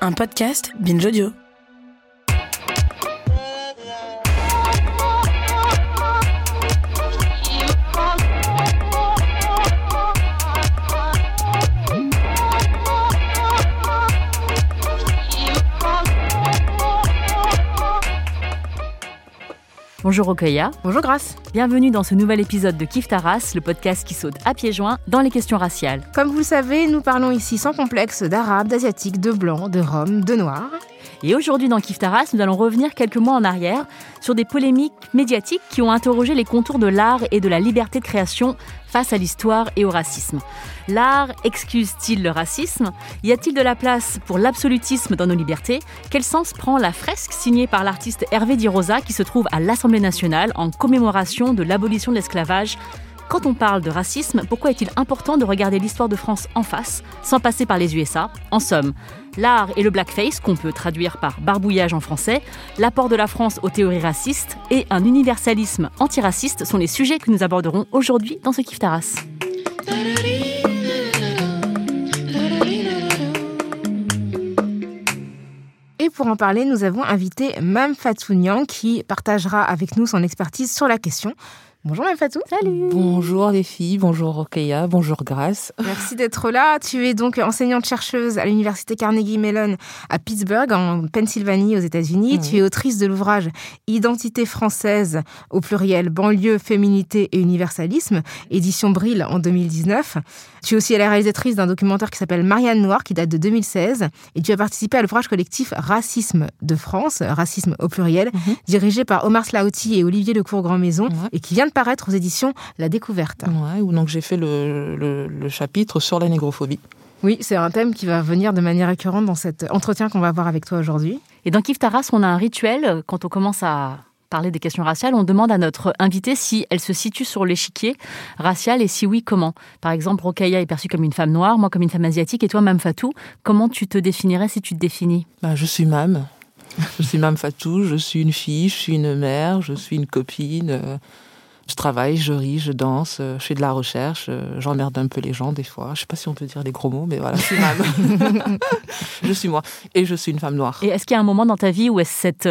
Un podcast Binge Audio. Bonjour Okoya. Bonjour Grace. Bienvenue dans ce nouvel épisode de Kif Taras, le podcast qui saute à pieds joints dans les questions raciales. Comme vous le savez, nous parlons ici sans complexe d'arabes, d'asiatiques, de blancs, de roms, de noirs. Et aujourd'hui dans Kif Taras, nous allons revenir quelques mois en arrière sur des polémiques médiatiques qui ont interrogé les contours de l'art et de la liberté de création face à l'histoire et au racisme. L'art excuse-t-il le racisme? Y a-t-il de la place pour l'absolutisme dans nos libertés? Quel sens prend la fresque signée par l'artiste Hervé Di Rosa qui se trouve à l'Assemblée nationale en commémoration de l'abolition de l'esclavage quand on parle de racisme, pourquoi est-il important de regarder l'histoire de France en face, sans passer par les USA En somme, l'art et le blackface, qu'on peut traduire par barbouillage en français, l'apport de la France aux théories racistes et un universalisme antiraciste sont les sujets que nous aborderons aujourd'hui dans ce Kif Taras. Et pour en parler, nous avons invité Mam Fatounian qui partagera avec nous son expertise sur la question. Bonjour Mme Fatou. Salut. Bonjour les filles, bonjour Rokeya, bonjour Grace. Merci d'être là. Tu es donc enseignante-chercheuse à l'université Carnegie Mellon à Pittsburgh, en Pennsylvanie, aux États-Unis. Tu es autrice de l'ouvrage Identité française au pluriel, banlieue, féminité et universalisme, édition Brill en 2019. Tu es aussi la réalisatrice d'un documentaire qui s'appelle Marianne Noire, qui date de 2016. Et tu as participé à l'ouvrage collectif Racisme de France, racisme au pluriel, dirigé par Omar Slaouti et Olivier Lecourt-Grand-Maison, et qui vient de paraître aux éditions La Découverte. Ouais, où donc j'ai fait le, le- le chapitre sur la négrophobie. Oui, c'est un thème qui va venir de manière récurrente dans cet entretien qu'on va avoir avec toi aujourd'hui. Et dans Kif Taras, on a un rituel. Quand on commence à parler des questions raciales, on demande à notre invitée si elle se situe sur l'échiquier racial et si oui, comment. Par exemple, Rokhaya est perçue comme une femme noire, moi comme une femme asiatique, et toi, Mme Fatou, comment tu te définirais si tu te définis? Bah, je suis Mam. Je suis Mam Fatou, je suis une fille, je suis une mère, je suis une copine. Euh, Je travaille, je ris, je danse, euh, je fais de la recherche, euh, j'emmerde un peu les gens des fois. Je sais pas si on peut dire les gros mots, mais voilà, je suis Mam. je suis moi. Et je suis une femme noire. Et est-ce qu'il y a un moment dans ta vie où cette,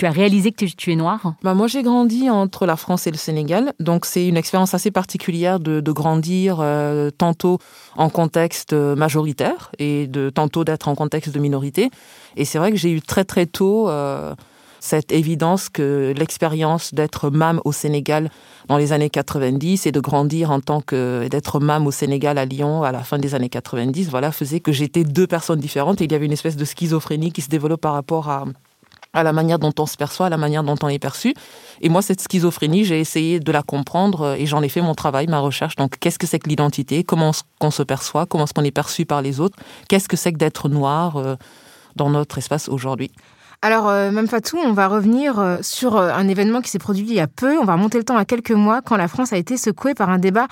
tu as réalisé que tu, es noire? Bah, moi, j'ai grandi entre la France et le Sénégal, donc c'est une expérience assez particulière de, de grandir euh, tantôt en contexte euh, majoritaire et de tantôt d'être en contexte de minorité. Et c'est vrai que j'ai eu très très tôt euh, cette évidence que l'expérience d'être mam au Sénégal dans les années 90 et de grandir en tant que d'être mam au Sénégal à Lyon à la fin des années 90, voilà, faisait que j'étais deux personnes différentes et il y avait une espèce de schizophrénie qui se développe par rapport à à la manière dont on se perçoit, à la manière dont on est perçu. Et moi, cette schizophrénie, j'ai essayé de la comprendre et j'en ai fait mon travail, ma recherche. Donc, qu'est-ce que c'est que l'identité? Comment est-ce qu'on se perçoit? Comment est-ce qu'on est perçu par les autres? Qu'est-ce que c'est que d'être noir euh, dans notre espace aujourd'hui? Alors, euh, Mme Fatou, on va revenir euh, sur euh, un événement qui s'est produit il y a peu. On va remonter le temps à quelques mois quand la France a été secouée par un débat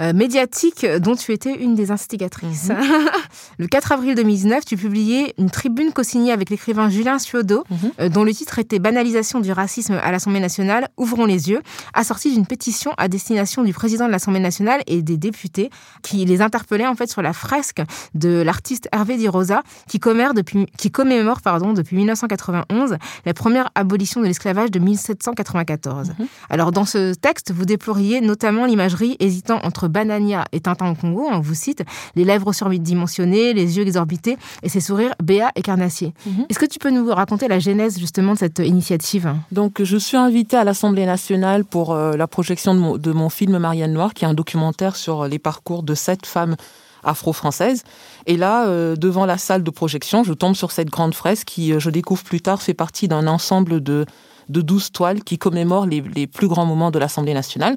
euh, médiatique dont tu étais une des instigatrices. le 4 avril 2019, tu publiais une tribune co-signée avec l'écrivain Julien Ciodo, Mhm. euh, dont le titre était Banalisation du racisme à l'Assemblée nationale, ouvrons les yeux, assorti d'une pétition à destination du président de l'Assemblée nationale et des députés qui les interpellaient en fait sur la fresque de l'artiste Hervé Di Rosa qui commémore depuis, qui commémore, pardon, depuis 1991 la première abolition de l'esclavage de 1794. Alors dans ce texte, vous déploriez notamment l'imagerie hésitant entre Banania et Tintin au Congo, on vous cite, les lèvres surdimensionnées, les yeux exorbités et ses sourires béats et carnassiers. Mhm. Est-ce que tu peux nous raconter la genèse justement de cette initiative? Donc, je suis invitée à l'Assemblée nationale pour euh, la projection de mon, de mon film Marianne Noire, qui est un documentaire sur les parcours de sept femmes afro-françaises. Et là, euh, devant la salle de projection, je tombe sur cette grande fresque qui, euh, je découvre plus tard, fait partie d'un ensemble de, de 12 toiles qui commémorent les, les plus grands moments de l'Assemblée nationale.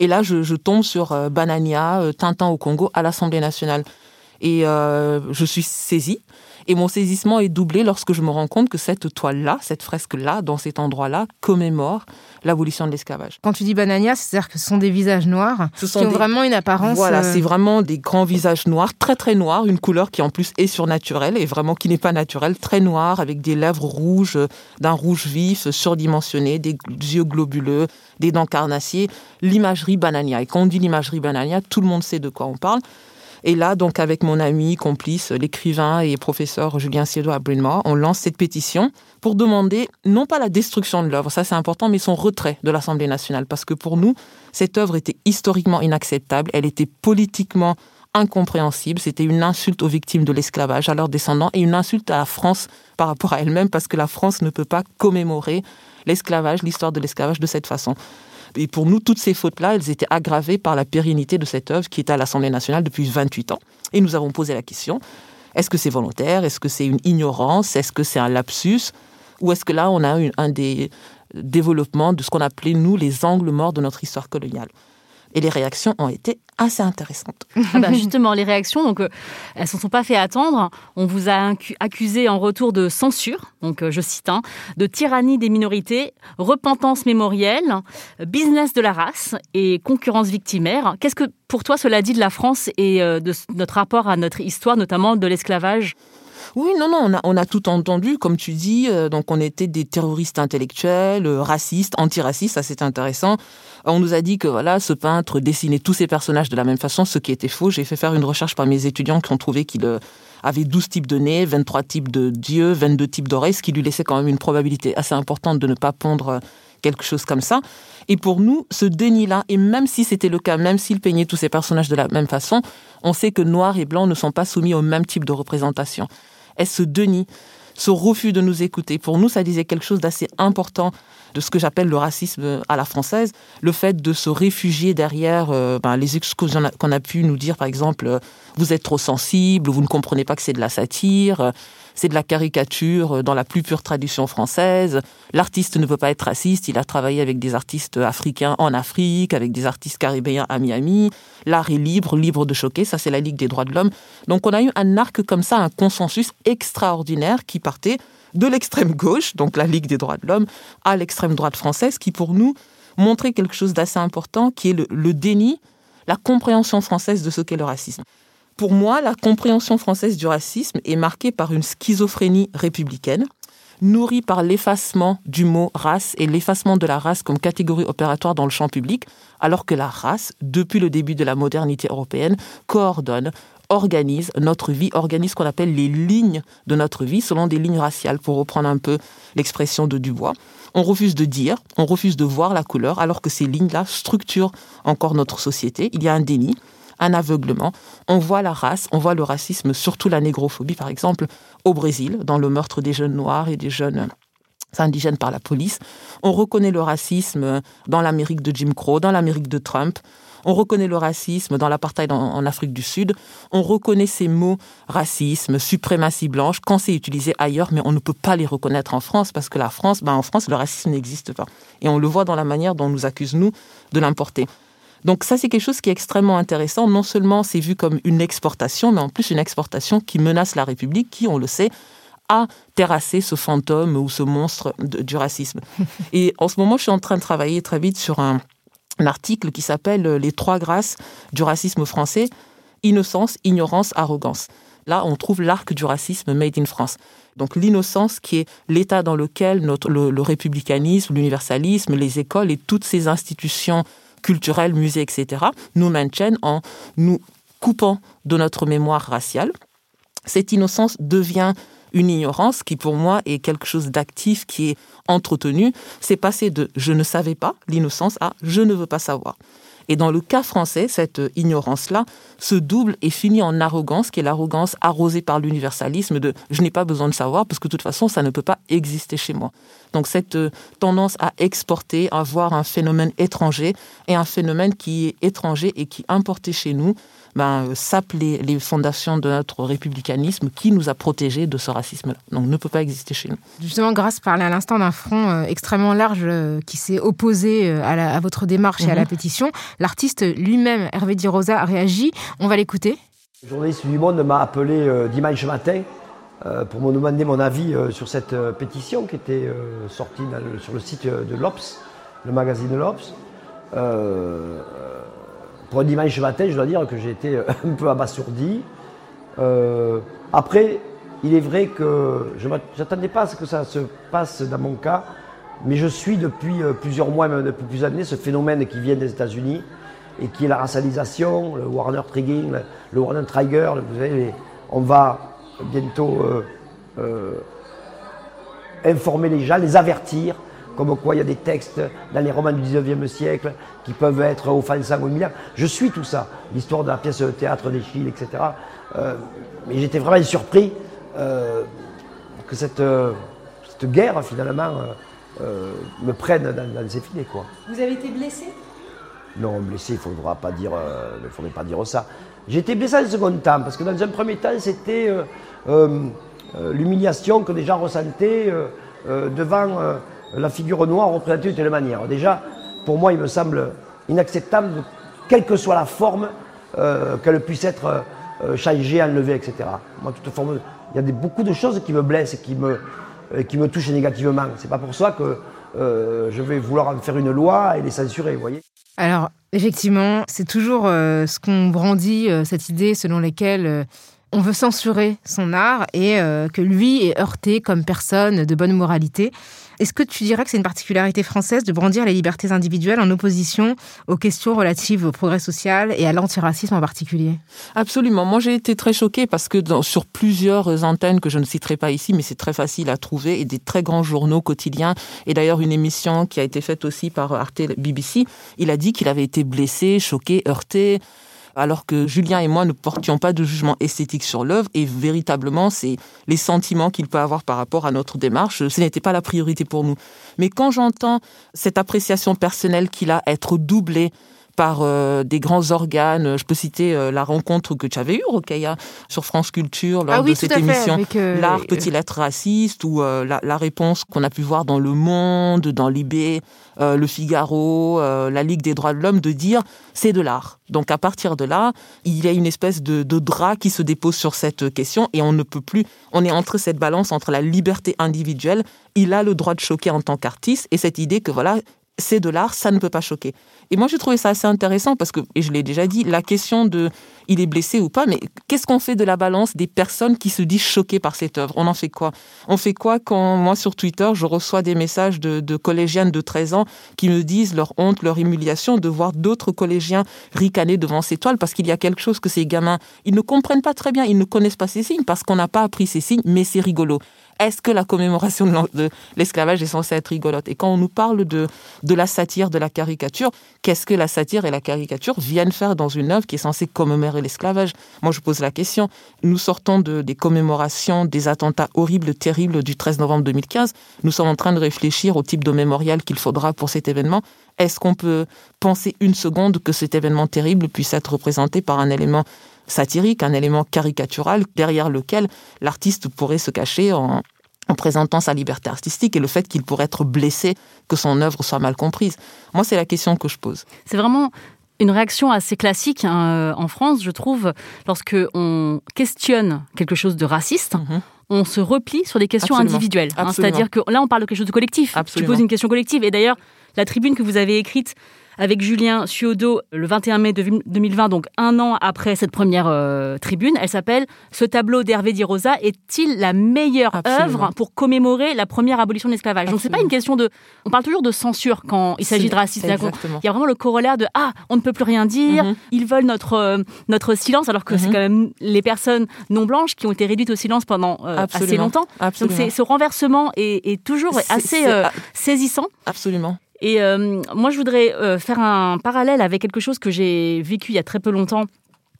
Et là, je, tombe sur Banania, Tintin au Congo à l'Assemblée nationale. Et je suis saisie. Et mon saisissement est doublé lorsque je me rends compte que cette toile-là, cette fresque-là, dans cet endroit-là, commémore l'abolition de l'esclavage. Quand tu dis banania, c'est-à-dire que ce sont des visages noirs qui ont vraiment une apparence. Voilà, euh, c'est vraiment des grands visages noirs, très très noirs, une couleur qui en plus est surnaturelle et vraiment qui n'est pas naturelle, très noire, avec des lèvres rouges, d'un rouge vif, surdimensionné, des yeux globuleux, des dents carnassiers, l'imagerie banania. Et quand on dit l'imagerie banania, tout le monde sait de quoi on parle. Et là, donc, avec mon ami, complice, l'écrivain et professeur Julien Siedo à Bryn on lance cette pétition pour demander non pas la destruction de l'œuvre, ça c'est important, mais son retrait de l'Assemblée nationale. Parce que pour nous, cette œuvre était historiquement inacceptable, elle était politiquement incompréhensible. C'était une insulte aux victimes de l'esclavage, à leurs descendants, et une insulte à la France par rapport à elle-même, parce que la France ne peut pas commémorer l'esclavage, l'histoire de l'esclavage de cette façon. Et pour nous, toutes ces fautes-là, elles étaient aggravées par la pérennité de cette œuvre qui est à l'Assemblée nationale depuis 28 ans. Et nous avons posé la question, est-ce que c'est volontaire? Est-ce que c'est une ignorance? Est-ce que c'est un lapsus? Ou est-ce que là, on a un des développements de ce qu'on appelait, nous, les angles morts de notre histoire coloniale? Et les réactions ont été assez intéressantes. Ah bah, justement, les réactions, donc, euh, elles ne se sont pas fait attendre. On vous a accusé en retour de censure, donc euh, je cite, hein, de tyrannie des minorités, repentance mémorielle, business de la race et concurrence victimaire. Qu'est-ce que pour toi cela dit de la France et euh, de notre rapport à notre histoire, notamment de l'esclavage? Oui, non, non, on a, on a tout entendu, comme tu dis. Euh, donc, on était des terroristes intellectuels, euh, racistes, antiracistes, ça c'est intéressant. On nous a dit que voilà, ce peintre dessinait tous ses personnages de la même façon, ce qui était faux. J'ai fait faire une recherche par mes étudiants qui ont trouvé qu'il euh, avait 12 types de nez, 23 types de dieux, 22 types d'oreilles, ce qui lui laissait quand même une probabilité assez importante de ne pas pondre quelque chose comme ça. Et pour nous, ce déni-là, et même si c'était le cas, même s'il peignait tous ses personnages de la même façon, on sait que noir et blanc ne sont pas soumis au même type de représentation est ce déni, ce refus de nous écouter. Pour nous, ça disait quelque chose d'assez important de ce que j'appelle le racisme à la française, le fait de se réfugier derrière euh, ben, les excuses qu'on a, pu nous dire, par exemple, euh, vous êtes trop sensible, vous ne comprenez pas que c'est de la satire, c'est de la caricature dans la plus pure tradition française. L'artiste ne peut pas être raciste, il a travaillé avec des artistes africains en Afrique, avec des artistes caribéens à Miami. L'art est libre, libre de choquer, ça c'est la Ligue des droits de l'homme. Donc on a eu un arc comme ça, un consensus extraordinaire qui partait de l'extrême gauche, donc la Ligue des droits de l'homme, à l'extrême droite française, qui pour nous montrait quelque chose d'assez important, qui est le, le déni, la compréhension française de ce qu'est le racisme. Pour moi, la compréhension française du racisme est marquée par une schizophrénie républicaine, nourrie par l'effacement du mot race et l'effacement de la race comme catégorie opératoire dans le champ public, alors que la race, depuis le début de la modernité européenne, coordonne, organise notre vie, organise ce qu'on appelle les lignes de notre vie selon des lignes raciales, pour reprendre un peu l'expression de Dubois. On refuse de dire, on refuse de voir la couleur, alors que ces lignes-là structurent encore notre société. Il y a un déni un aveuglement. On voit la race, on voit le racisme, surtout la négrophobie, par exemple, au Brésil, dans le meurtre des jeunes noirs et des jeunes indigènes par la police. On reconnaît le racisme dans l'Amérique de Jim Crow, dans l'Amérique de Trump. On reconnaît le racisme dans l'apartheid en, Afrique du Sud. On reconnaît ces mots racisme, suprématie blanche quand c'est utilisé ailleurs, mais on ne peut pas les reconnaître en France parce que la France, ben en France, le racisme n'existe pas. Et on le voit dans la manière dont on nous accuse, nous, de l'importer. Donc ça, c'est quelque chose qui est extrêmement intéressant. Non seulement c'est vu comme une exportation, mais en plus une exportation qui menace la République, qui, on le sait, a terrassé ce fantôme ou ce monstre du racisme. Et en ce moment, je suis en train de travailler très vite sur un, article qui s'appelle Les trois grâces du racisme français, innocence, ignorance, arrogance. Là, on trouve l'arc du racisme made in France. Donc l'innocence qui est l'état dans lequel notre, le républicanisme, l'universalisme, les écoles et toutes ces institutions culturels, musées, etc., nous maintiennent en nous coupant de notre mémoire raciale. Cette innocence devient une ignorance qui pour moi est quelque chose d'actif qui est entretenu. C'est passé de je ne savais pas l'innocence à je ne veux pas savoir. Et dans le cas français, cette ignorance-là se double et finit en arrogance, qui est l'arrogance arrosée par l'universalisme de je n'ai pas besoin de savoir parce que de toute façon, ça ne peut pas exister chez moi. Donc cette euh, tendance à exporter, à voir un phénomène étranger et un phénomène qui est étranger et qui est importé chez nous, ben, sape les, fondations de notre républicanisme qui nous a protégés de ce racisme-là. Donc ne peut pas exister chez nous. Justement, Grâce parlait à l'instant d'un front euh, extrêmement large euh, qui s'est opposé à, votre démarche et à la mhm. pétition. L'artiste lui-même, Hervé Di Rosa, a réagi. On va l'écouter. Le journaliste du Monde m'a appelé euh, dimanche matin euh, pour me demander mon avis euh, sur cette pétition qui était sortie sur le site de l'Obs, le magazine l'Obs. pour un dimanche matin, je dois dire que j'ai été un peu abasourdi. après, il est vrai que je n'attendais pas à ce que ça se passe dans mon cas, mais je suis depuis plusieurs mois, même depuis plusieurs années, ce phénomène qui vient des États-Unis et qui est la racialisation, le Warner Trigging, le Warner Trigger. Vous savez, on va bientôt euh, euh, informer les gens, les avertir, comme quoi il y a des textes dans les romans du 19e siècle qui peuvent être offensants ou humiliants. Je suis tout ça, l'histoire de la pièce de théâtre d'Échille, etc. Euh, mais j'étais vraiment surpris que cette, cette, guerre, finalement, me prenne dans, dans ses filets. Quoi. Vous avez été blessé? Non, blessé, il ne faudra pas dire, faudrait pas dire ça. J'ai été blessé en second temps, parce que dans un premier temps, c'était euh, euh, l'humiliation que des gens ressentaient devant la figure noire représentée de telle manière. Déjà, pour moi, il me semble inacceptable, quelle que soit la forme, qu'elle puisse être changée, enlevée, etc. Moi, toute forme, il y a beaucoup de choses qui me blessent et qui me, qui me touchent négativement. C'est pas pour ça que je vais vouloir en faire une loi et les censurer, vous voyez. Alors, effectivement, c'est toujours euh, ce qu'on brandit, euh, cette idée selon laquelle euh, on veut censurer son art et que lui est heurté comme personne de bonne moralité. Est-ce que tu dirais que c'est une particularité française de brandir les libertés individuelles en opposition aux questions relatives au progrès social et à l'antiracisme en particulier? Absolument. Moi, j'ai été très choquée parce que sur plusieurs antennes que je ne citerai pas ici, mais c'est très facile à trouver, et des très grands journaux quotidiens, et d'ailleurs une émission qui a été faite aussi par Arte BBC, il a dit qu'il avait été blessé, choqué, heurté alors que Julien et moi ne portions pas de jugement esthétique sur l'œuvre et véritablement c'est les sentiments qu'il peut avoir par rapport à notre démarche, ce n'était pas la priorité pour nous. Mais quand j'entends cette appréciation personnelle qu'il a être doublée par euh, des grands organes. Je peux citer euh, la rencontre que tu avais eue, Rokhaya, sur France Culture lors ah de cette émission euh, L'art peut-il être raciste ou la, la, réponse qu'on a pu voir dans Le Monde, dans Libé, Le Figaro, la Ligue des droits de l'homme, de dire c'est de l'art. Donc à partir de là, il y a une espèce de, de drap qui se dépose sur cette question et on ne peut plus, on est entre cette balance entre la liberté individuelle, il a le droit de choquer en tant qu'artiste et cette idée que voilà, c'est de l'art, ça ne peut pas choquer. Et moi, j'ai trouvé ça assez intéressant parce que, et je l'ai déjà dit, la question de il est blessé ou pas, mais qu'est-ce qu'on fait de la balance des personnes qui se disent choquées par cette œuvre? On en fait quoi? On fait quoi quand, moi, sur Twitter, je reçois des messages de, de, collégiennes de 13 ans qui me disent leur honte, leur humiliation de voir d'autres collégiens ricaner devant ces toiles parce qu'il y a quelque chose que ces gamins, ils ne comprennent pas très bien, ils ne connaissent pas ces signes parce qu'on n'a pas appris ces signes, mais c'est rigolo est-ce que la commémoration de l'esclavage est censée être rigolote? Et quand on nous parle de, de la satire, de la caricature, qu'est-ce que la satire et la caricature viennent faire dans une œuvre qui est censée commémorer l'esclavage? Moi, je pose la question. Nous sortons de, des commémorations des attentats horribles, terribles du 13 novembre 2015. Nous sommes en train de réfléchir au type de mémorial qu'il faudra pour cet événement. Est-ce qu'on peut penser une seconde que cet événement terrible puisse être représenté par un élément satirique, un élément caricatural derrière lequel l'artiste pourrait se cacher en, présentant sa liberté artistique et le fait qu'il pourrait être blessé que son œuvre soit mal comprise. Moi, c'est la question que je pose. C'est vraiment une réaction assez classique hein, euh, en France, je trouve, lorsque on questionne quelque chose de raciste. Mhm. On se replie sur des questions individuelles. Hein. C'est-à-dire que là, on parle de quelque chose de collectif. Tu poses une question collective. Et d'ailleurs, la tribune que vous avez écrite avec Julien Suodo le 21 mai 2020, donc un an après cette première euh, tribune. Elle s'appelle Ce tableau d'Hervé Di Rosa est-il la meilleure œuvre pour commémorer la première abolition de l'esclavage? Donc c'est pas une question de. On parle toujours de censure quand il s'agit de racisme. Il y a vraiment le corollaire de Ah, on ne peut plus rien dire, mhm. ils veulent notre, euh, notre silence, alors que c'est mhm. quand même les personnes non blanches qui ont été réduites au silence pendant euh, assez longtemps. Donc ce renversement est, est toujours assez saisissant. Absolument. Et euh, moi, je voudrais euh, faire un parallèle avec quelque chose que j'ai vécu il y a très peu longtemps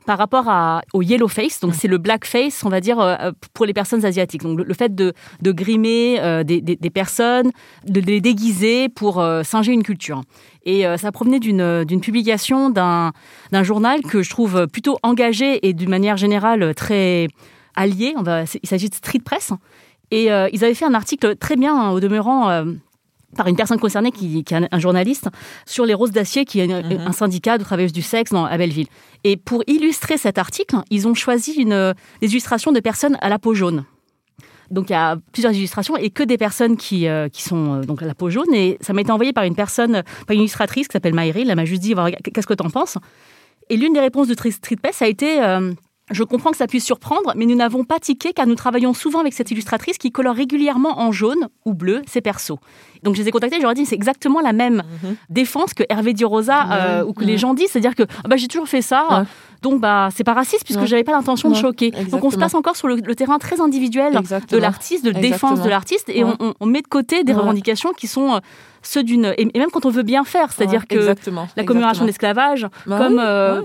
par rapport à, au yellow face, donc c'est le black face, on va dire, euh, pour les personnes asiatiques. Donc le, fait de, de grimer des, des, personnes, de les déguiser pour singer une culture. Et ça provenait d'une publication d'un journal que je trouve plutôt engagé et d'une manière générale très allié. On va, il s'agit de Street Press. Et ils avaient fait un article très bien, hein, au demeurant par une personne concernée qui, est un, journaliste sur les Roses d'Acier, qui est mhm. un syndicat de travailleuses du sexe dans, à Belleville. Et pour illustrer cet article, ils ont choisi une, des illustrations de personnes à la peau jaune. Donc il y a plusieurs illustrations et que des personnes qui, euh, qui sont euh, donc à la peau jaune. Et ça m'a été envoyé par une personne, par une illustratrice qui s'appelle Maïri. Elle m'a juste dit qu'est-ce que tu en penses? Et l'une des réponses de Street Press a été euh, je comprends que ça puisse surprendre, mais nous n'avons pas tiqué car nous travaillons souvent avec cette illustratrice qui colore régulièrement en jaune ou bleu ses persos. Donc je les ai contactés, je leur ai dit c'est exactement la même mhm. défense que Hervé Di Rosa ou que les gens disent, c'est-à-dire que ah bah, j'ai toujours fait ça. Donc, bah, c'est pas raciste puisque j'avais pas l'intention de choquer. Donc, on se passe encore sur le, terrain très individuel de l'artiste, de défense de l'artiste, et on, met de côté des revendications qui sont euh, ceux d'une et même quand on veut bien faire, c'est-à-dire que la commémoration de l'esclavage, bah comme euh,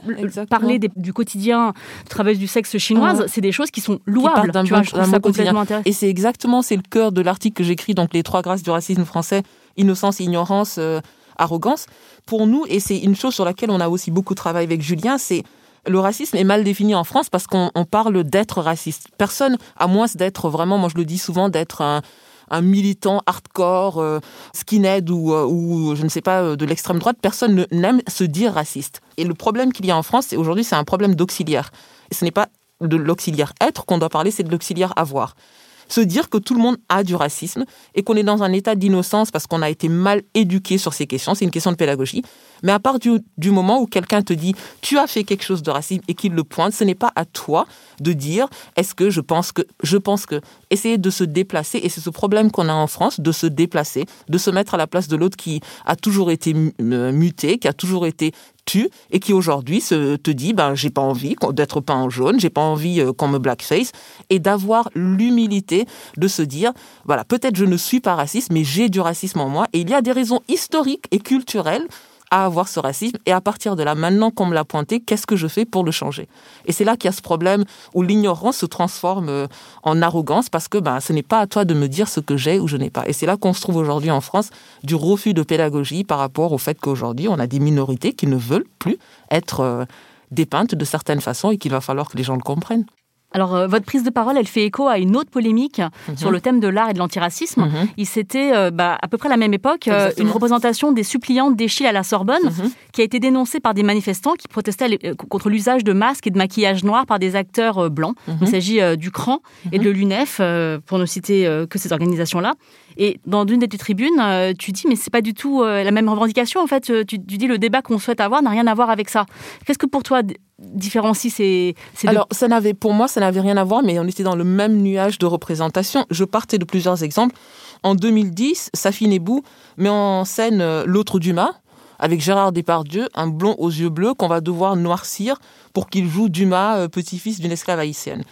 parler du quotidien travailleuse du sexe chinoise, c'est des choses qui sont louables. tu vois, je trouve ça complètement intéressant. Et c'est exactement c'est le cœur de l'article que j'écris donc les trois grâces du racisme français innocence, ignorance, euh, arrogance. Pour nous et c'est une chose sur laquelle on a aussi beaucoup travaillé avec Julien, c'est le racisme est mal défini en France parce qu'on parle d'être raciste. Personne, à moins d'être vraiment, moi je le dis souvent, d'être un, militant hardcore, euh, skinhead ou, euh, ou, je ne sais pas, euh, de l'extrême droite, personne n'aime se dire raciste. Et le problème qu'il y a en France, aujourd'hui, c'est un problème d'auxiliaire. Et ce n'est pas de l'auxiliaire être qu'on doit parler, c'est de l'auxiliaire avoir se dire que tout le monde a du racisme et qu'on est dans un état d'innocence parce qu'on a été mal éduqué sur ces questions. C'est une question de pédagogie. Mais à part du, moment où quelqu'un te dit tu as fait quelque chose de raciste et qu'il le pointe, ce n'est pas à toi de dire est-ce que je pense que je pense que essayer de se déplacer et c'est ce problème qu'on a en France de se déplacer, de se mettre à la place de l'autre qui a toujours été euh, muté, qui a toujours été et qui aujourd'hui te dit ben j'ai pas envie d'être peint en jaune, j'ai pas envie euh, qu'on me blackface et d'avoir l'humilité de se dire voilà peut-être je ne suis pas raciste mais j'ai du racisme en moi et il y a des raisons historiques et culturelles à avoir ce racisme. Et à partir de là, maintenant qu'on me l'a pointé, qu'est-ce que je fais pour le changer? Et c'est là qu'il y a ce problème où l'ignorance se transforme euh, en arrogance parce que ben, ce n'est pas à toi de me dire ce que j'ai ou je n'ai pas. Et c'est là qu'on se trouve aujourd'hui en France du refus de pédagogie par rapport au fait qu'aujourd'hui, on a des minorités qui ne veulent plus être euh, dépeintes de certaines façons et qu'il va falloir que les gens le comprennent. Alors, euh, votre prise de parole, elle fait écho à une autre polémique mhm. sur le thème de l'art et de l'antiracisme. Mhm. Il s'était, euh, bah, à peu près la même époque, euh, une représentation des suppliantes d'Echille à la Sorbonne, mhm. qui a été dénoncée par des manifestants qui protestaient contre l'usage de masques et de maquillage noir par des acteurs blancs. Il s'agit du CRAN et de l'UNEF, pour ne citer que ces organisations-là. Et dans une des tribunes, tu dis, mais c'est pas du tout la même revendication. En fait, tu, tu dis, le débat qu'on souhaite avoir n'a rien à voir avec ça. Qu'est-ce que pour toi différencie ces, Alors, ça n'avait, pour moi, ça n'avait rien à voir, mais on était dans le même nuage de représentation. Je partais de plusieurs exemples. En 2010, Safi Nebou met en scène euh, L'autre Dumas, avec Gérard Depardieu, un blond aux yeux bleus qu'on va devoir noircir pour qu'il joue Dumas, euh, petit-fils d'une esclave haïtienne.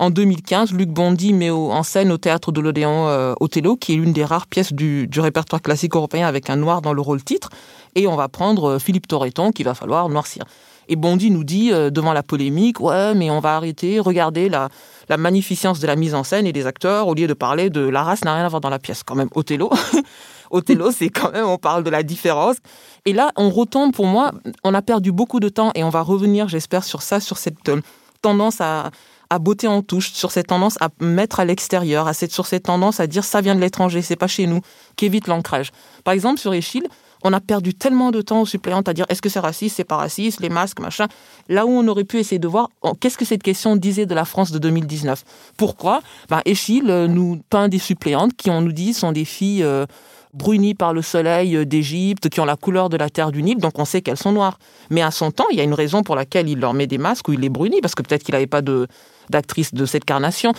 En 2015, Luc Bondy met en scène au théâtre de l'Odéon euh, Othello, qui est l'une des rares pièces du, répertoire classique européen avec un noir dans le rôle titre. Et on va prendre Philippe Torreton, qu'il va falloir noircir. Et Bondy nous dit, euh, devant la polémique, ouais, mais on va arrêter, regardez la, la magnificence de la mise en scène et des acteurs, au lieu de parler de la race n'a rien à voir dans la pièce. Quand même, Othello, Othello, c'est quand même, on parle de la différence. Et là, on retombe, pour moi, on a perdu beaucoup de temps et on va revenir, j'espère, sur ça, sur cette euh, tendance à, à beauté en touche, sur cette tendance à mettre à l'extérieur, à sur cette tendance à dire ça vient de l'étranger, c'est pas chez nous, qui évite l'ancrage. Par exemple, sur Échille, on a perdu tellement de temps aux suppléantes à dire est-ce que c'est raciste, c'est pas raciste, les masques, machin. Là où on aurait pu essayer de voir qu'est-ce que cette question disait de la France de 2019. Pourquoi? Ben, Échille euh, nous peint des suppléantes qui, on nous dit, sont des filles euh, brunies par le soleil euh, d'Égypte, qui ont la couleur de la terre du Nil, donc on sait qu'elles sont noires. Mais à son temps, il y a une raison pour laquelle il leur met des masques ou il les brunit, parce que peut-être qu'il n'avait pas de d'actrice de cette carnation.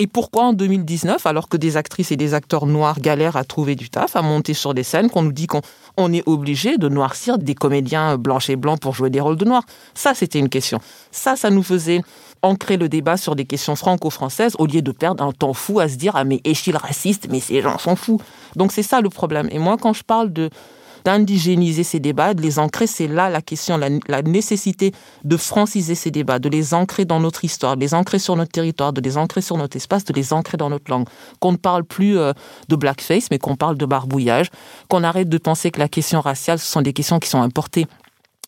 Et pourquoi en 2019, alors que des actrices et des acteurs noirs galèrent à trouver du taf, à monter sur des scènes, qu'on nous dit qu'on est obligé de noircir des comédiens blancs et blancs pour jouer des rôles de noirs? Ça, c'était une question. Ça, ça nous faisait ancrer le débat sur des questions franco-françaises au lieu de perdre un temps fou à se dire ah mais est-il raciste? Mais ces gens sont fous donc c'est ça le problème et moi quand je parle de d'indigéniser ces débats, de les ancrer. C'est là la question, la, nécessité de franciser ces débats, de les ancrer dans notre histoire, de les ancrer sur notre territoire, de les ancrer sur notre espace, de les ancrer dans notre langue. Qu'on ne parle plus euh, de blackface, mais qu'on parle de barbouillage, qu'on arrête de penser que la question raciale, ce sont des questions qui sont importées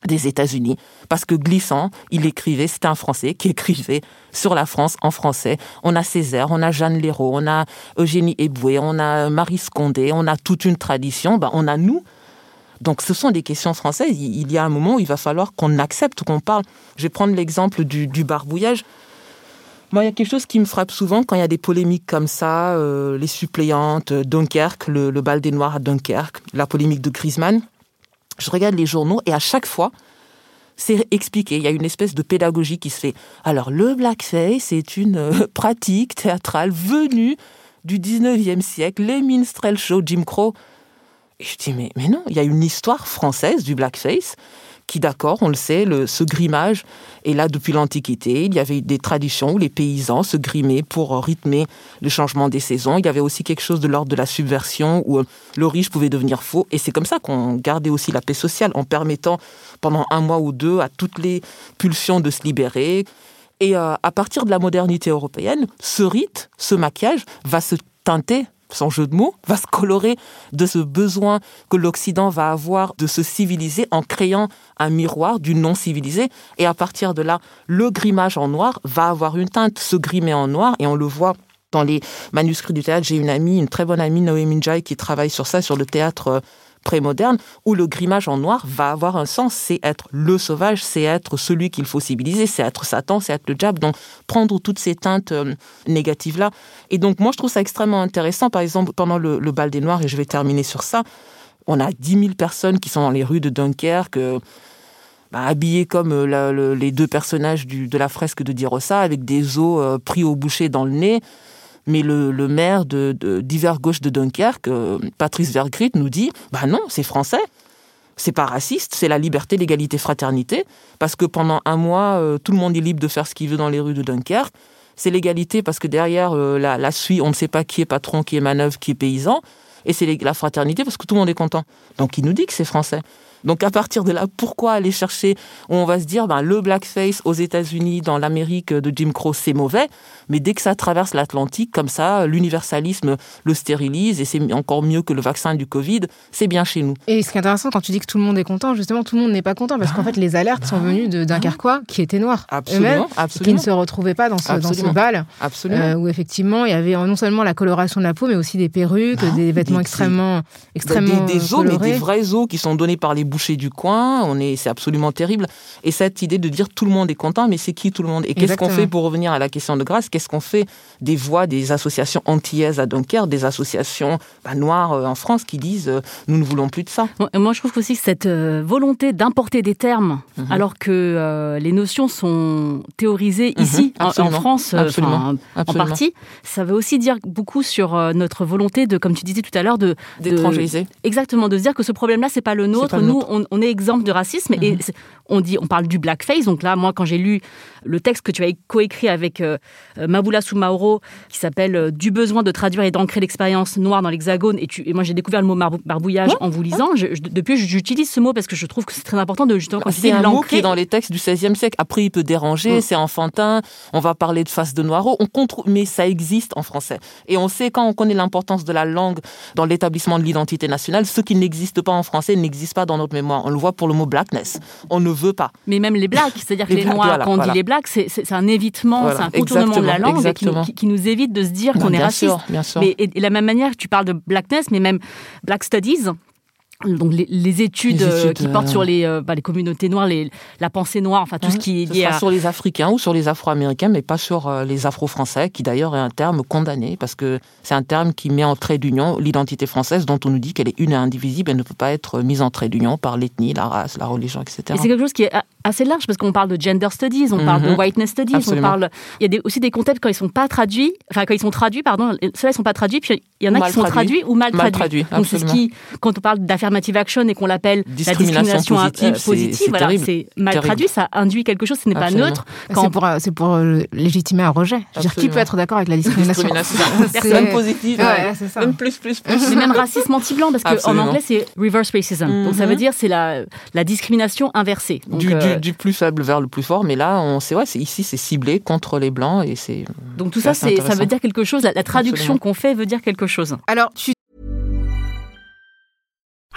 des États-Unis, parce que glissant, il écrivait, c'était un Français qui écrivait sur la France en français. On a Césaire, on a Jeanne Léraud, on a Eugénie Eboué, on a Marie Scondé, on a toute une tradition, ben, on a nous. Donc ce sont des questions françaises. Il y a un moment où il va falloir qu'on accepte, qu'on parle. Je vais prendre l'exemple du, barbouillage. Moi, il y a quelque chose qui me frappe souvent quand il y a des polémiques comme ça, euh, les suppléantes, Dunkerque, le, bal des Noirs à Dunkerque, la polémique de Griezmann je regarde les journaux et à chaque fois, c'est expliqué. Il y a une espèce de pédagogie qui se fait. Alors, le blackface c'est une euh, pratique théâtrale venue du 19e siècle, les minstrel shows, Jim Crow. Je dis, mais, mais non, il y a une histoire française du blackface qui, d'accord, on le sait, le, ce grimage est là depuis l'Antiquité. Il y avait des traditions où les paysans se grimaient pour rythmer le changement des saisons. Il y avait aussi quelque chose de l'ordre de la subversion où euh, le riche pouvait devenir faux. Et c'est comme ça qu'on gardait aussi la paix sociale en permettant pendant un mois ou deux à toutes les pulsions de se libérer. Et euh, à partir de la modernité européenne, ce rite, ce maquillage va se teinter sans jeu de mots, va se colorer de ce besoin que l'Occident va avoir de se civiliser en créant un miroir du non civilisé. Et à partir de là, le grimage en noir va avoir une teinte, se grimer en noir, et on le voit dans les manuscrits du théâtre. J'ai une amie, une très bonne amie, Noémie Njai, qui travaille sur ça, sur le théâtre euh, prémoderne, où le grimage en noir va avoir un sens. C'est être le sauvage, c'est être celui qu'il faut civiliser, c'est être Satan, c'est être le diable. Donc, prendre toutes ces teintes euh, négatives-là. Et donc, moi, je trouve ça extrêmement intéressant. Par exemple, pendant le, bal des Noirs, et je vais terminer sur ça, on a 10 000 personnes qui sont dans les rues de Dunkerque, euh, bah, habillées comme euh, les deux personnages de la fresque de Dirossa, avec des os pris au boucher dans le nez. Mais le, maire de, d'hiver gauche de Dunkerque, euh, Patrice Vergrit, nous dit bah non, c'est français. C'est pas raciste, c'est la liberté, l'égalité, fraternité. Parce que pendant un mois, euh, tout le monde est libre de faire ce qu'il veut dans les rues de Dunkerque. C'est l'égalité parce que derrière euh, la, la suite, on ne sait pas qui est patron, qui est manœuvre, qui est paysan. Et c'est la fraternité parce que tout le monde est content. Donc il nous dit que c'est français. Donc à partir de là, pourquoi aller chercher On va se dire, ben, le blackface aux États-Unis, dans l'Amérique de Jim Crow, c'est mauvais, mais dès que ça traverse l'Atlantique, comme ça, l'universalisme le stérilise et c'est encore mieux que le vaccin du Covid, c'est bien chez nous. Et ce qui est intéressant, quand tu dis que tout le monde est content, justement, tout le monde n'est pas content parce qu'en fait, les alertes sont venues d'un Carquois qui était noir. Absolument, Qui ne se retrouvait pas dans ce, dans ce bal. Absolument. Euh, où effectivement, il y avait non seulement la coloration de la peau, mais aussi des perruques, ah, des vêtements extrêmement, extrêmement. Des, des os, mais des vrais os qui sont donnés par les boucher du coin. On est, c'est absolument terrible. Et cette idée de dire tout le monde est content, mais c'est qui tout le monde? Et qu'est-ce qu'on fait pour revenir à la question de grâce Qu'est-ce qu'on fait des voix des associations antillaises à Dunkerque, des associations bah, noires euh, en France qui disent euh, nous ne voulons plus de ça? Moi, je trouve aussi que cette euh, volonté d'importer des termes, mhm. alors que les notions sont théorisées mhm. ici, en, France, absolument. en partie, ça veut aussi dire beaucoup sur notre volonté de, comme tu disais tout à l'heure, de d'étrangeriser. Exactement, de se dire que ce problème-là, c'est pas le nôtre. Nous, on, est exemple de racisme et mhm. On dit, on parle du blackface. Donc là, moi, quand j'ai lu le texte que tu as coécrit avec euh, Maboula Soumaoro, qui s'appelle euh, Du besoin de traduire et d'ancrer l'expérience noire dans l'Hexagone, et, et moi j'ai découvert le mot barbouillage en vous lisant. depuis, j'utilise ce mot parce que je trouve que c'est très important de justement C'est un mot qui est dans les textes du XVIe siècle. Après, il peut déranger, mm. c'est enfantin. On va parler de face de noiro. On contre, mais ça existe en français. Et on sait quand on connaît l'importance de la langue dans l'établissement de l'identité nationale, ce qui n'existe pas en français n'existe pas dans notre mémoire. On le voit pour le mot blackness. On ne veut pas. Mais même les blacks, c'est-à-dire que les, noirs, quand on dit les blacks, c'est un évitement, c'est un contournement de la langue qui, nous évite de se dire qu'on est raciste. bien sûr. Mais, et, de la même manière, tu parles de blackness, mais même Black Studies, donc les, études, euh, qui portent sur euh, les, euh, bah, les communautés noires, les, la pensée noire, enfin tout ce qui est lié à... sur les Africains ou sur les Afro-Américains, mais pas sur les Afro-Français, qui d'ailleurs est un terme condamné parce que c'est un terme qui met en trait d'union l'identité française, dont on nous dit qu'elle est une et indivisible, elle ne peut pas être mise en trait d'union par l'ethnie, la race, la religion, etc. Et c'est quelque chose qui est assez large parce qu'on parle de gender studies, on parle de mhm. whiteness studies, on parle. Il y a aussi des concepts quand ils sont pas traduits, enfin quand ils sont traduits, pardon, ceux-là ils sont pas traduits, puis il y en a qui sont traduits, ou mal, traduits. Donc c'est ce qui, quand on parle d'affirmative action et qu'on l'appelle la discrimination positive, euh, voilà, c'est mal traduit, ça induit quelque chose, ce n'est pas neutre. C'est pour, c'est pour euh, légitimer un rejet. Je veux dire, qui peut être d'accord avec la discrimination, Personne positive, ouais, ça. même plus, plus, plus. C'est même racisme anti-blanc parce qu'en anglais c'est reverse racism. Donc ça veut mhm. dire c'est la, la discrimination inversée. du, euh, du, plus faible vers le plus fort, mais là on sait ouais, ici c'est ciblé contre les blancs et c'est. Donc tout ça ça veut dire quelque chose. La, traduction qu'on fait veut dire quelque chose. Alors tu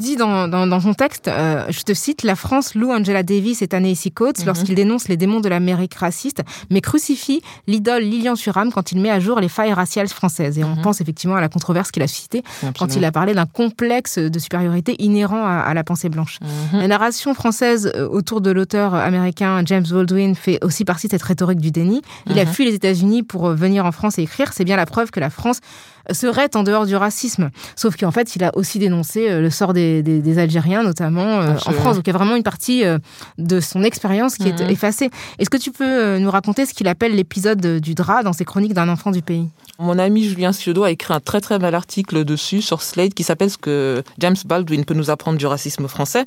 Dit dans, dans, dans son texte, euh, je te cite, la France loue Angela Davis et Ta-Nehisi Coates Mhm. lorsqu'il dénonce les démons de l'Amérique raciste, mais crucifie l'idole Lilian Thuram quand il met à jour les failles raciales françaises. Et on pense effectivement à la controverse qu'il a suscitée quand il a parlé d'un complexe de supériorité inhérent à, à la pensée blanche. Mhm. La narration française euh, autour de l'auteur américain James Baldwin fait aussi partie de cette rhétorique du déni. Il a Mhm. fui les États-Unis pour euh, venir en France et écrire. C'est bien la preuve que la France serait en dehors du racisme. Sauf qu'en fait, il a aussi dénoncé euh, le sort des, des- des Algériens, notamment euh, en Absolument. France. Donc il y a vraiment une partie euh, de son expérience qui est Mhm. effacée. Est-ce que tu peux nous raconter ce qu'il appelle l'épisode du drap dans ses chroniques d'un enfant du pays? Mon ami Julien Ciodo a écrit un très très bel article dessus sur Slate qui s'appelle ce que James Baldwin peut nous apprendre du racisme français.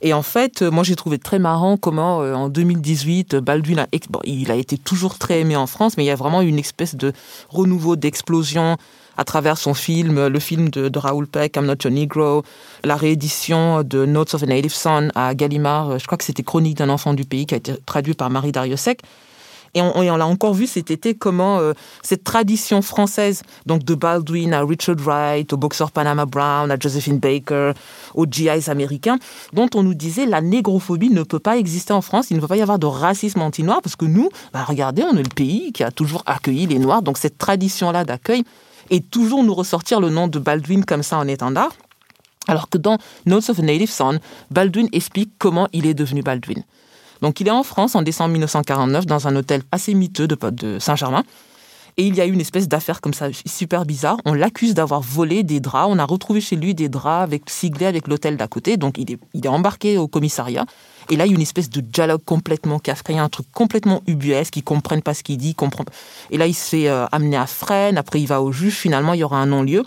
Et en fait, moi j'ai trouvé très marrant comment euh, en 2018 Baldwin a, bon, il a été toujours très aimé en France, mais il y a vraiment une espèce de renouveau, d'explosion à travers son film, le film de, Raoul Peck, I'm Not Your Negro, la réédition de Notes of a Native Son à Gallimard, euh, je crois que c'était Chronique d'un enfant du pays qui a été traduit par Marie Dariussec. Et on, on l'a encore vu cet été comment euh, cette tradition française, donc de Baldwin à Richard Wright, au boxeur Panama Brown, à Josephine Baker, aux GIs américains, dont on nous disait la négrophobie ne peut pas exister en France, il ne peut pas y avoir de racisme anti-noir, parce que nous, bah, regardez, on est le pays qui a toujours accueilli les Noirs, donc cette tradition-là d'accueil, et toujours nous ressortir le nom de Baldwin comme ça en étendard. Alors que dans Notes of a Native Son, Baldwin explique comment il est devenu Baldwin. Donc il est en France en décembre 1949 dans un hôtel assez miteux de, de Saint-Germain. Et il y a eu une espèce d'affaire comme ça super bizarre. On l'accuse d'avoir volé des draps. On a retrouvé chez lui des draps avec siglés avec l'hôtel d'à côté. Donc il est, embarqué au commissariat. Et là, il y a une espèce de dialogue complètement kafkaïen, un truc complètement ubuesque. Ils comprennent pas ce qu'il dit. Comprend... Et là, il se fait euh, amener à Fresnes. Après, il va au juge. Finalement, il y aura un non-lieu.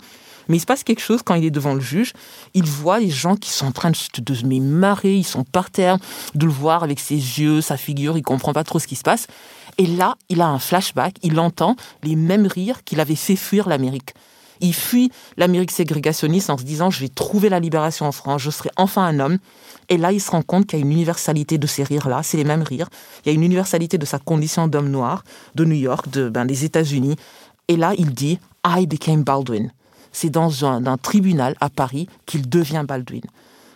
Mais il se passe quelque chose quand il est devant le juge. Il voit les gens qui sont en train de se de se marrer, ils sont par terre, de le voir avec ses yeux, sa figure, il comprend pas trop ce qui se passe. Et là, il a un flashback, il entend les mêmes rires qu'il avait fait fuir l'Amérique. Il fuit l'Amérique ségrégationniste en se disant je vais trouver la libération en France, je serai enfin un homme. Et là, il se rend compte qu'il y a une universalité de ces rires-là, c'est les mêmes rires. Il y a une universalité de sa condition d'homme noir, de New York, de, ben, des États-Unis. Et là, il dit I became Baldwin c'est dans un, un, tribunal à Paris qu'il devient Baldwin.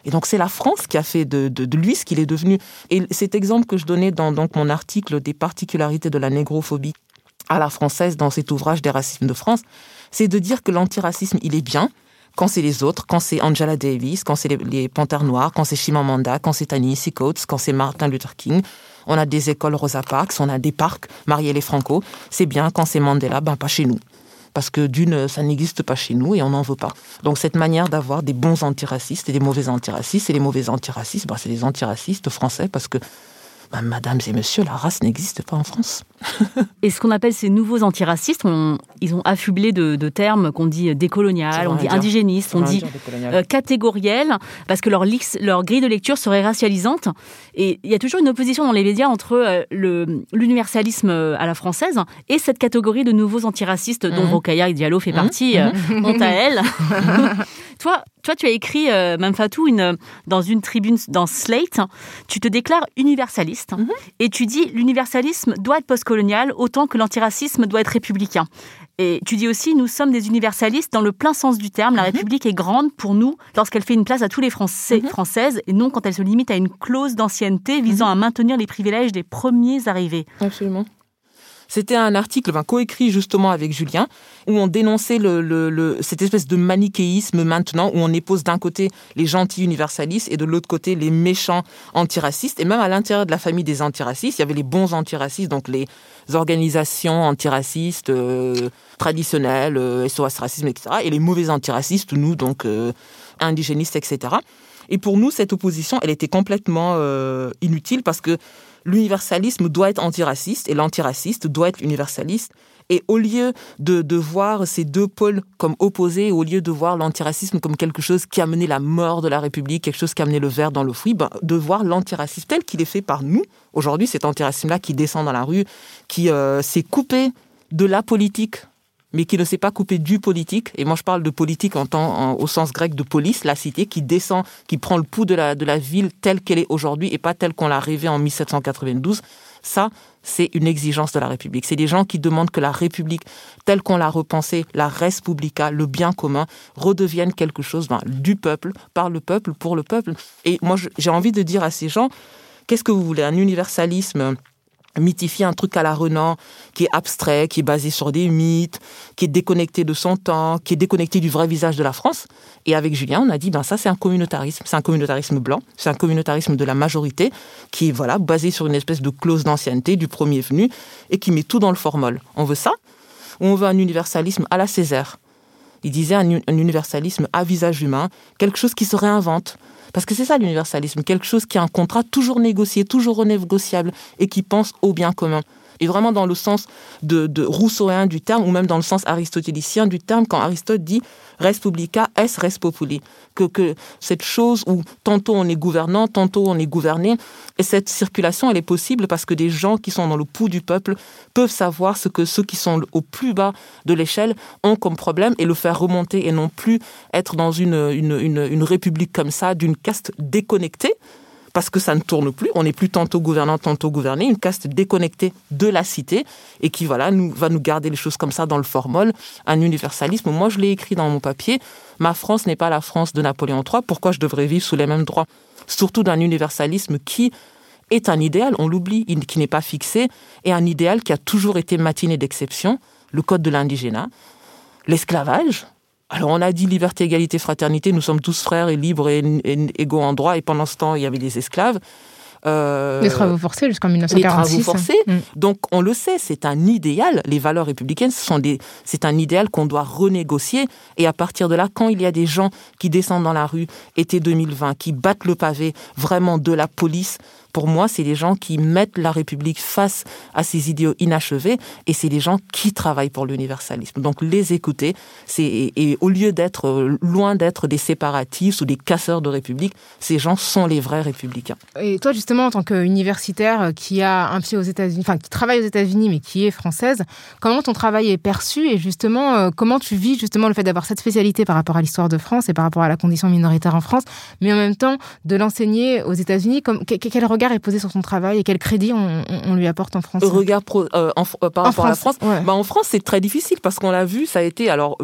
Et donc c'est la France qui a fait de, lui ce qu'il est devenu. Et cet exemple que je donnais dans donc, mon article des particularités de la négrophobie à la française dans cet ouvrage des racismes de France, c'est de dire que l'antiracisme, il est bien quand c'est les autres, quand c'est Angela Davis, quand c'est les, les, Panthères Noirs, quand c'est Chimamanda, quand c'est Ta-Nehisi Coates, quand c'est Martin Luther King. On a des écoles Rosa Parks, on a des parcs Marielle et Franco. C'est bien quand c'est Mandela, ben pas chez nous parce que d'une, ça n'existe pas chez nous et on n'en veut pas. Donc cette manière d'avoir des bons antiracistes et des mauvais antiracistes, et les mauvais antiracistes, bah, c'est les antiracistes français parce que, bah, mesdames et messieurs, la race n'existe pas en France. et ce qu'on appelle ces nouveaux antiracistes, on, ils ont affublé de, de termes qu'on dit décolonial, on dit indigéniste, on dit euh, catégoriel, parce que leur, leur, grille de lecture serait racialisante. Et il y a toujours une opposition dans les médias entre euh, l'universalisme à la française et cette catégorie de nouveaux antiracistes dont mmh. Rokhaya Diallo fait partie, mmh. euh, honte à elle. toi, toi, tu as écrit, euh, Mamfatou, une, dans une tribune dans Slate, tu te déclares universaliste mmh. et tu dis l'universalisme doit être postcolonial autant que l'antiracisme doit être républicain. Et tu dis aussi, nous sommes des universalistes dans le plein sens du terme. La mmh. République est grande pour nous lorsqu'elle fait une place à tous les Français, mmh. Françaises et non quand elle se limite à une clause d'ancienneté visant mmh. à maintenir les privilèges des premiers arrivés. Absolument. C'était un article coécrit justement avec Julien où on dénonçait cette espèce de manichéisme maintenant où on épose d'un côté les gentils universalistes et de l'autre côté les méchants antiracistes. Et même à l'intérieur de la famille des antiracistes, il y avait les bons antiracistes, donc les organisations antiracistes euh, traditionnelles, euh, SOS Racisme, etc. Et les mauvais antiracistes, nous, donc euh, indigénistes, etc. Et pour nous, cette opposition, elle était complètement euh, inutile parce que l'universalisme doit être antiraciste et l'antiraciste doit être universaliste. Et au lieu de, de voir ces deux pôles comme opposés, au lieu de voir l'antiracisme comme quelque chose qui a mené la mort de la République, quelque chose qui a amené le verre dans le fruit, ben, de voir l'antiracisme tel qu'il est fait par nous. Aujourd'hui, cet antiracisme-là qui descend dans la rue, qui euh, s'est coupé de la politique mais qui ne s'est pas coupé du politique. Et moi, je parle de politique en au sens grec de police, la cité, qui descend, qui prend le pouls de la, de la ville telle qu'elle est aujourd'hui et pas telle qu'on l'a rêvée en 1792. Ça, c'est une exigence de la République. C'est des gens qui demandent que la République, telle qu'on l'a repensée, la res publica, le bien commun, redevienne quelque chose ben, du peuple, par le peuple, pour le peuple. Et moi, j'ai envie de dire à ces gens, qu'est-ce que vous voulez? Un universalisme mythifier un truc à la Renan qui est abstrait, qui est basé sur des mythes, qui est déconnecté de son temps, qui est déconnecté du vrai visage de la France. Et avec Julien, on a dit, ben ça c'est un communautarisme, c'est un communautarisme blanc, c'est un communautarisme de la majorité qui est voilà basé sur une espèce de clause d'ancienneté du premier venu et qui met tout dans le formol. On veut ça ou on veut un universalisme à la Césaire? Il disait un, un universalisme à visage humain, quelque chose qui se réinvente, parce que c'est ça l'universalisme, quelque chose qui a un contrat toujours négocié, toujours renégociable et qui pense au bien commun. Et vraiment dans le sens de, rousseauien du terme, ou même dans le sens aristotélicien du terme, quand Aristote dit res publica es res populi, que, que cette chose où tantôt on est gouvernant, tantôt on est gouverné, et cette circulation, elle est possible parce que des gens qui sont dans le pouls du peuple peuvent savoir ce que ceux qui sont au plus bas de l'échelle ont comme problème et le faire remonter et non plus être dans une, une, une, une république comme ça, d'une caste déconnectée parce que ça ne tourne plus. On n'est plus tantôt gouvernant, tantôt gouverné, une caste déconnectée de la cité et qui voilà nous, va nous garder les choses comme ça dans le formol, un universalisme. Moi, je l'ai écrit dans mon papier. Ma France n'est pas la France de Napoléon III. Pourquoi je devrais vivre sous les mêmes droits? Surtout d'un universalisme qui est un idéal, on l'oublie, qui n'est pas fixé, et un idéal qui a toujours été matiné d'exception, le code de l'indigénat, l'esclavage, alors on a dit liberté, égalité, fraternité, nous sommes tous frères et libres et, égaux en droit, et pendant ce temps, il y avait des esclaves. Euh, les travaux forcés jusqu'en 1946. Les travaux forcés. Mm. Donc on le sait, c'est un idéal. Les valeurs républicaines, ce sont des, c'est un idéal qu'on doit renégocier. Et à partir de là, quand il y a des gens qui descendent dans la rue, été 2020, qui battent le pavé vraiment de la police, pour moi, c'est des gens qui mettent la République face à ces idéaux inachevés et c'est des gens qui travaillent pour l'universalisme. Donc les écouter, c'est et au lieu d'être euh, loin d'être des séparatistes ou des casseurs de République, ces gens sont les vrais républicains. Et toi, justement, en tant qu'universitaire qui a un pied aux États-Unis, enfin qui travaille aux États-Unis mais qui est française, comment ton travail est perçu et justement euh, comment tu vis justement le fait d'avoir cette spécialité par rapport à l'histoire de France et par rapport à la condition minoritaire en France, mais en même temps de l'enseigner aux États-Unis, quel regard est posé sur son travail et quel crédit on, lui apporte en France Regard euh, euh, par rapport à la France bah, En France, c'est très difficile parce qu'on l'a vu, ça a été. Alors,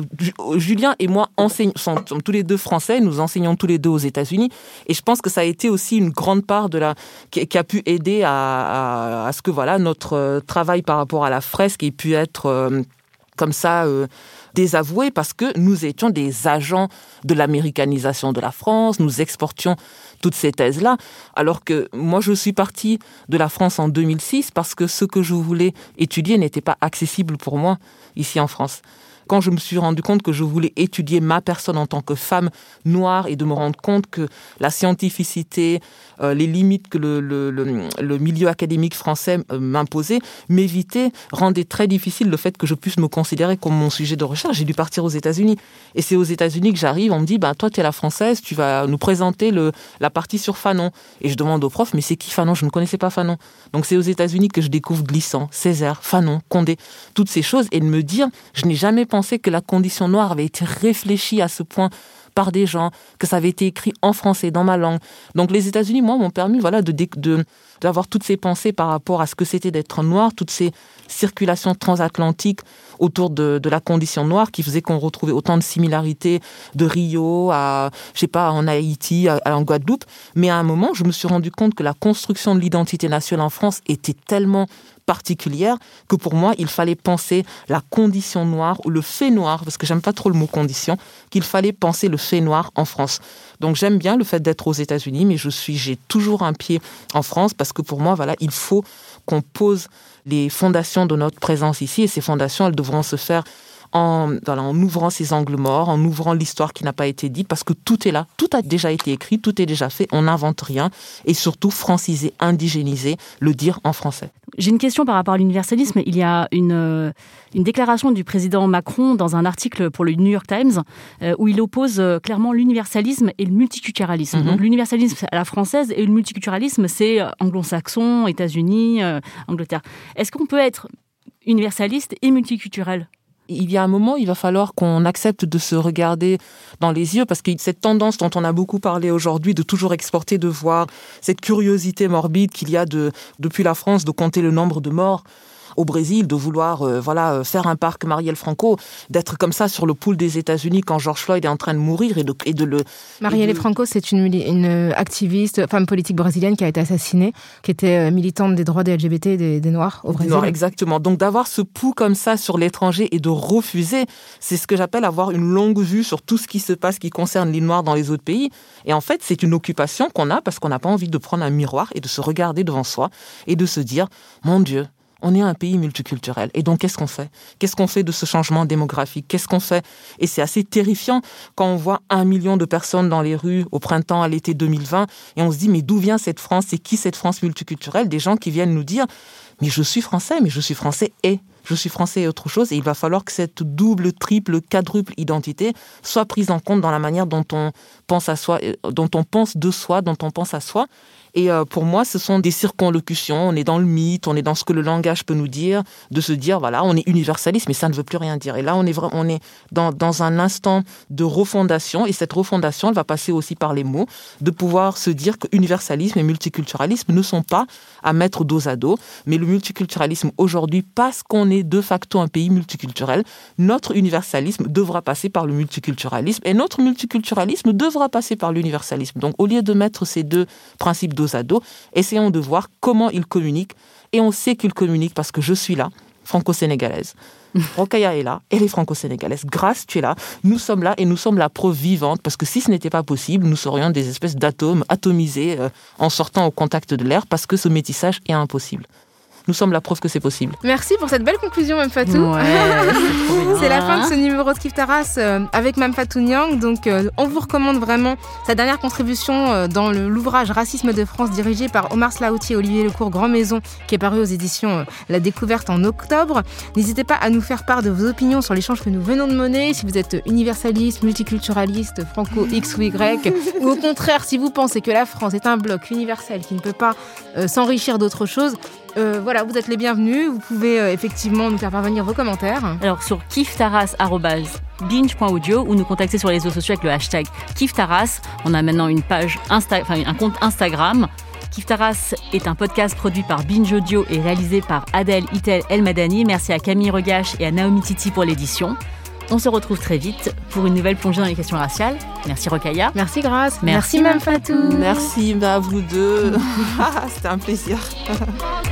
Julien et moi enseignons, sommes, tous les deux français, nous enseignons tous les deux aux États-Unis. Et je pense que ça a été aussi une grande part de la. qui, a pu aider à, à, ce que voilà, notre euh, travail par rapport à la fresque ait pu être comme ça désavoué parce que nous étions des agents de l'américanisation de la France, nous exportions toutes ces thèses-là, alors que moi je suis partie de la France en 2006 parce que ce que je voulais étudier n'était pas accessible pour moi ici en France quand je me suis rendu compte que je voulais étudier ma personne en tant que femme noire et de me rendre compte que la scientificité, euh, les limites que le, milieu académique français euh, m'imposait, m'évitait, rendait très difficile le fait que je puisse me considérer comme mon sujet de recherche. J'ai dû partir aux États-Unis. Et c'est aux États-Unis que j'arrive, on me dit, bah, toi, tu es la française, tu vas nous présenter la partie sur Fanon. Et je demande au prof, mais c'est qui Fanon? Je ne connaissais pas Fanon. Donc c'est aux États-Unis que je découvre Glissant, Césaire, Fanon, Condé, toutes ces choses, et de me dire, je n'ai jamais pensé que la condition noire avait été réfléchie à ce point par des gens, que ça avait été écrit en français, dans ma langue. Donc les États-Unis, moi, m'ont permis voilà, de, d'avoir toutes ces pensées par rapport à ce que c'était d'être noir, toutes ces circulations transatlantiques autour de, la condition noire qui faisaient qu'on retrouvait autant de similarités de Rio à, je sais pas, en Haïti, à, en Guadeloupe. Mais à un moment, je me suis rendu compte que la construction de l'identité nationale en France était tellement particulière que pour moi, il fallait penser la condition noire ou le fait noir, parce que j'aime pas trop le mot condition, qu'il fallait penser le fait noir en France. Donc j'aime bien le fait d'être aux États-Unis, mais je suis, j'ai toujours un pied en France parce que pour moi, voilà, il faut qu'on pose les fondations de notre présence ici. Et ces fondations, elles devront se faire en, en ouvrant ces angles morts, en ouvrant l'histoire qui n'a pas été dite, parce que tout est là, tout a déjà été écrit, tout est déjà fait, on n'invente rien, et surtout franciser, indigéniser, le dire en français. J'ai une question par rapport à l'universalisme. Il y a une, euh, une déclaration du président Macron dans un article pour le New York Times euh, où il oppose euh, clairement l'universalisme et le multiculturalisme. Mhm. Donc l'universalisme à la française et le multiculturalisme c'est anglo-saxon, États-Unis, Angleterre. Est-ce qu'on peut être universaliste et multiculturel? Il y a un moment, il va falloir qu'on accepte de se regarder dans les yeux parce que cette tendance dont on a beaucoup parlé aujourd'hui de toujours exporter, de voir cette curiosité morbide qu'il y a de, depuis la France de compter le nombre de morts au Brésil de vouloir euh, voilà euh, faire un parc Marielle Franco, d'être comme ça sur le pool des États-Unis quand George Floyd est en train de mourir et de, et de le. Marielle Franco, c'est une, une activiste, femme politique brésilienne qui a été assassinée, qui était euh, militante des droits des LGBT et des, Noirs au Brésil. Noirs, exactement. Donc d'avoir ce pouls comme ça sur l'étranger et de refuser, c'est ce que j'appelle avoir une longue vue sur tout ce qui se passe qui concerne les Noirs dans les autres pays. Et en fait, c'est une occupation qu'on a parce qu'on n'a pas envie de prendre un miroir et de se regarder devant soi et de se dire, mon Dieu, on est un pays multiculturel. Et donc, qu'est-ce qu'on fait? Qu'est-ce qu'on fait de ce changement démographique? Qu'est-ce qu'on fait? Et c'est assez terrifiant quand on voit un million de personnes dans les rues au printemps, à l'été 2020, et on se dit, mais d'où vient cette France? C'est qui cette France multiculturelle? Des gens qui viennent nous dire, mais je suis français, mais je suis français et je suis français et autre chose, et il va falloir que cette double, triple, quadruple identité soit prise en compte dans la manière dont on pense à soi, euh, dont on pense de soi, dont on pense à soi, et euh, pour moi, ce sont des circonlocutions. On est dans le mythe, on est dans ce que le langage peut nous dire, de se dire, voilà, on est universaliste, mais ça ne veut plus rien dire. Et là, on est, on est dans, dans un instant de refondation. Et cette refondation, elle va passer aussi par les mots, de pouvoir se dire que universalisme et multiculturalisme ne sont pas à mettre dos à dos. Mais le multiculturalisme aujourd'hui, parce qu'on est de facto un pays multiculturel, notre universalisme devra passer par le multiculturalisme et notre multiculturalisme devra passer par l'universalisme. Donc, au lieu de mettre ces deux principes dos à dos. Essayons de voir comment ils communiquent. Et on sait qu'ils communiquent parce que je suis là, franco-sénégalaise. Rokaya est là, elle est franco-sénégalaise. Grâce, tu es là. Nous sommes là et nous sommes la preuve vivante parce que si ce n'était pas possible, nous serions des espèces d'atomes atomisés euh, en sortant au contact de l'air parce que ce métissage est impossible nous sommes la preuve que c'est possible. Merci pour cette belle conclusion, Mme Fatou. c'est la fin de ce numéro de Kif Taras euh, avec Mme Fatou Nyang. Donc, euh, on vous recommande vraiment sa dernière contribution euh, dans l'ouvrage Racisme de France dirigé par Omar Slaouti et Olivier Lecourt Grand Maison, qui est paru aux éditions La Découverte en octobre. N'hésitez pas à nous faire part de vos opinions sur l'échange que nous venons de mener. Si vous êtes universaliste, multiculturaliste, franco X ou Y, ou au contraire, si vous pensez que la France est un bloc universel qui ne peut pas s'enrichir d'autre chose, euh, voilà, vous êtes les bienvenus. Vous pouvez euh, effectivement nous faire parvenir vos commentaires. Alors sur kiftaras.binge.audio ou nous contacter sur les réseaux sociaux avec le hashtag kiftaras. On a maintenant une page Insta, enfin un compte Instagram. Kiftaras est un podcast produit par Binge Audio et réalisé par Adèle Itel El Madani. Merci à Camille Regache et à Naomi Titi pour l'édition. On se retrouve très vite pour une nouvelle plongée dans les questions raciales. Merci Rokaya. Merci Grace. Merci, Mme Fatou. Merci à vous deux. C'était un plaisir.